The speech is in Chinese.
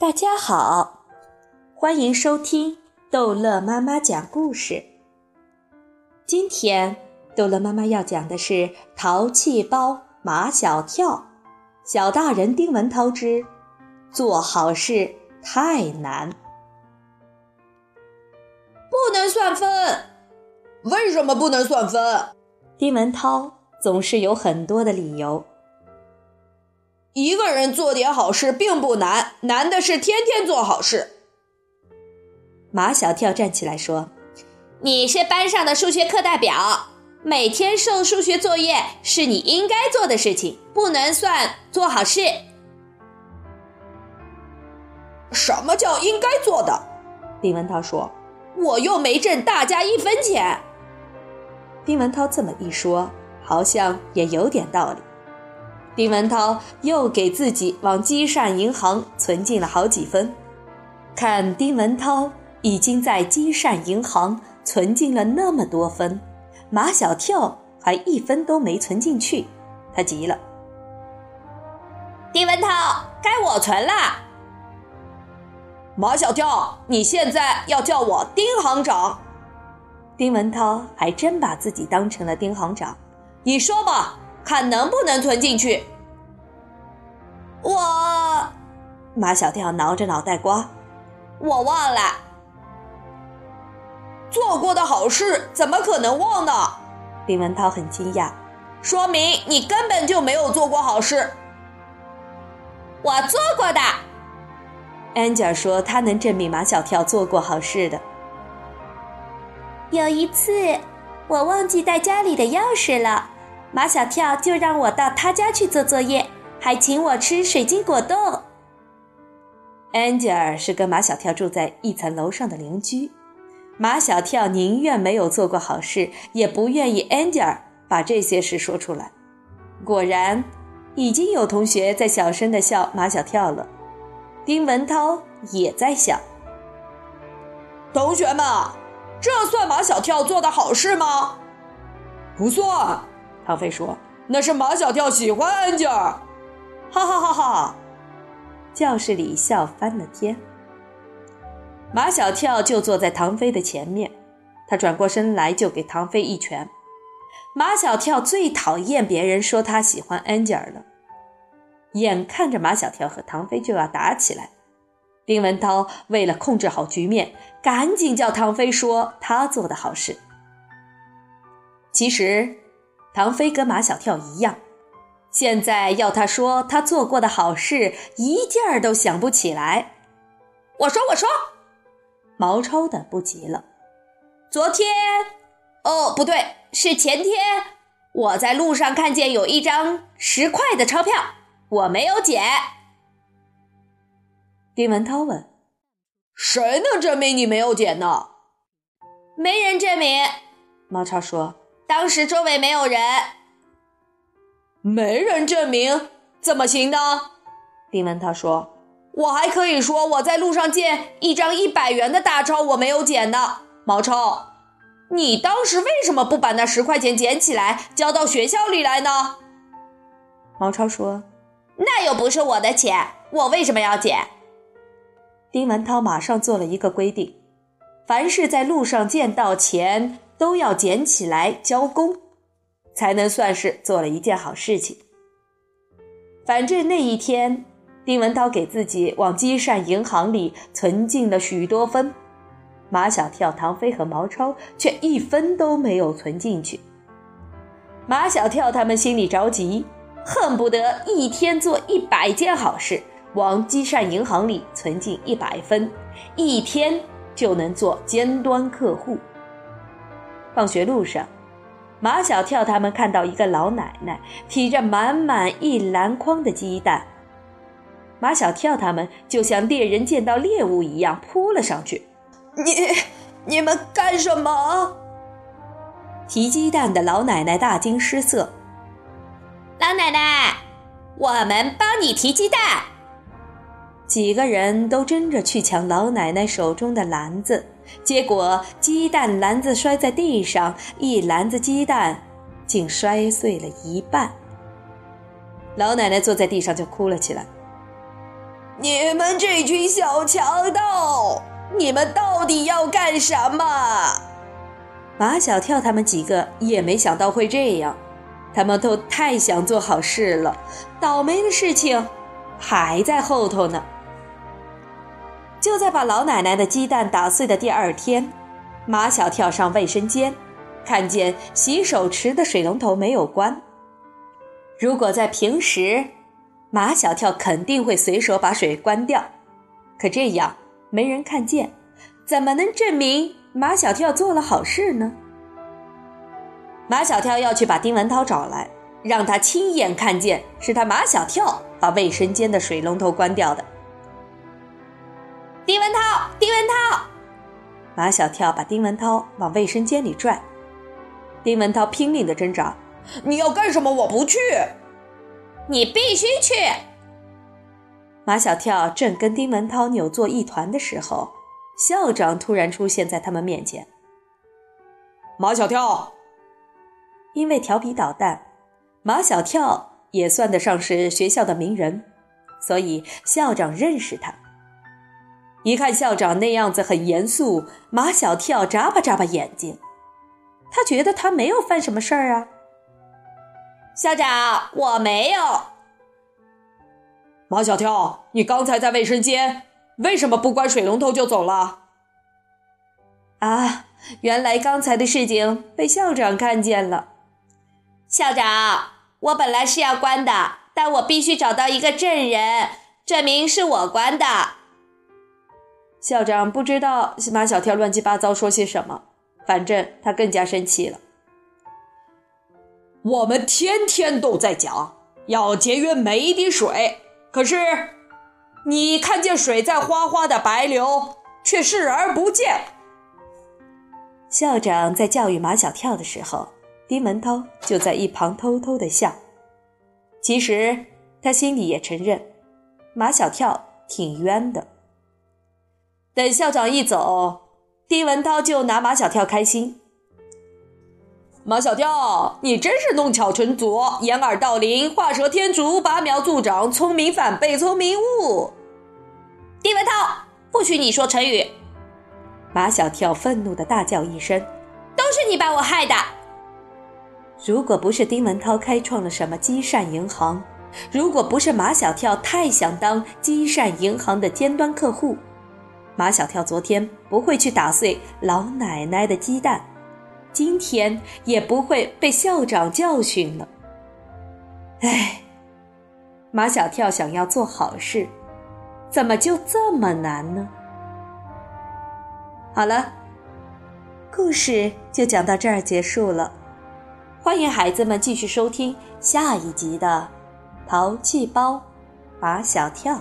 大家好，欢迎收听逗乐妈妈讲故事。今天逗乐妈妈要讲的是《淘气包马小跳》，小大人丁文涛之做好事太难，不能算分。为什么不能算分？丁文涛总是有很多的理由。一个人做点好事并不难，难的是天天做好事。马小跳站起来说：“你是班上的数学课代表，每天送数学作业是你应该做的事情，不能算做好事。”什么叫应该做的？丁文涛说：“我又没挣大家一分钱。”丁文涛这么一说，好像也有点道理。丁文涛又给自己往积善银行存进了好几分。看丁文涛已经在积善银行存进了那么多分，马小跳还一分都没存进去，他急了。丁文涛，该我存了。马小跳，你现在要叫我丁行长。丁文涛还真把自己当成了丁行长。你说吧。看能不能存进去。我，马小跳挠着脑袋瓜，我忘了。做过的好事怎么可能忘呢？丁文涛很惊讶，说明你根本就没有做过好事。我做过的。安吉尔说他能证明马小跳做过好事的。有一次，我忘记带家里的钥匙了。马小跳就让我到他家去做作业，还请我吃水晶果冻。安吉尔是跟马小跳住在一层楼上的邻居，马小跳宁愿没有做过好事，也不愿意安吉尔把这些事说出来。果然，已经有同学在小声的笑马小跳了，丁文涛也在笑。同学们，这算马小跳做的好事吗？不算。唐飞说：“那是马小跳喜欢安吉尔。”哈哈哈哈！教室里笑翻了天。马小跳就坐在唐飞的前面，他转过身来就给唐飞一拳。马小跳最讨厌别人说他喜欢安吉尔了。眼看着马小跳和唐飞就要打起来，丁文涛为了控制好局面，赶紧叫唐飞说他做的好事。其实。唐飞跟马小跳一样，现在要他说他做过的好事，一件儿都想不起来。我说，我说，毛超的不急了。昨天，哦，不对，是前天，我在路上看见有一张十块的钞票，我没有捡。丁文涛问：“谁能证明你没有捡呢？”没人证明。毛超说。当时周围没有人，没人证明怎么行呢？丁文涛说：“我还可以说我在路上见一张一百元的大钞，我没有捡的。”毛超，你当时为什么不把那十块钱捡起来交到学校里来呢？毛超说：“那又不是我的钱，我为什么要捡？”丁文涛马上做了一个规定：凡是在路上见到钱。都要捡起来交公，才能算是做了一件好事情。反正那一天，丁文涛给自己往积善银行里存进了许多分，马小跳、唐飞和毛超却一分都没有存进去。马小跳他们心里着急，恨不得一天做一百件好事，往积善银行里存进一百分，一天就能做尖端客户。放学路上，马小跳他们看到一个老奶奶提着满满一篮筐的鸡蛋，马小跳他们就像猎人见到猎物一样扑了上去。你你们干什么？提鸡蛋的老奶奶大惊失色。老奶奶，我们帮你提鸡蛋。几个人都争着去抢老奶奶手中的篮子。结果鸡蛋篮子摔在地上，一篮子鸡蛋竟摔碎了一半。老奶奶坐在地上就哭了起来。你们这群小强盗，你们到底要干什么？马小跳他们几个也没想到会这样，他们都太想做好事了，倒霉的事情还在后头呢。就在把老奶奶的鸡蛋打碎的第二天，马小跳上卫生间，看见洗手池的水龙头没有关。如果在平时，马小跳肯定会随手把水关掉，可这样没人看见，怎么能证明马小跳做了好事呢？马小跳要去把丁文涛找来，让他亲眼看见是他马小跳把卫生间的水龙头关掉的。丁文涛，丁文涛！马小跳把丁文涛往卫生间里拽，丁文涛拼命的挣扎：“你要干什么？我不去！你必须去！”马小跳正跟丁文涛扭作一团的时候，校长突然出现在他们面前。马小跳，因为调皮捣蛋，马小跳也算得上是学校的名人，所以校长认识他。一看校长那样子很严肃，马小跳眨巴眨巴眼睛，他觉得他没有犯什么事儿啊。校长，我没有。马小跳，你刚才在卫生间，为什么不关水龙头就走了？啊，原来刚才的事情被校长看见了。校长，我本来是要关的，但我必须找到一个证人，证明是我关的。校长不知道马小跳乱七八糟说些什么，反正他更加生气了。我们天天都在讲要节约每一滴水，可是你看见水在哗哗的白流，却视而不见。校长在教育马小跳的时候，丁文涛就在一旁偷偷的笑。其实他心里也承认，马小跳挺冤的。等校长一走，丁文涛就拿马小跳开心。马小跳，你真是弄巧成拙，掩耳盗铃，画蛇添足，拔苗助长，聪明反被聪明误。丁文涛，不许你说成语！马小跳愤怒的大叫一声：“都是你把我害的！如果不是丁文涛开创了什么积善银行，如果不是马小跳太想当积善银行的尖端客户。”马小跳昨天不会去打碎老奶奶的鸡蛋，今天也不会被校长教训了。唉，马小跳想要做好事，怎么就这么难呢？好了，故事就讲到这儿结束了。欢迎孩子们继续收听下一集的《淘气包马小跳》。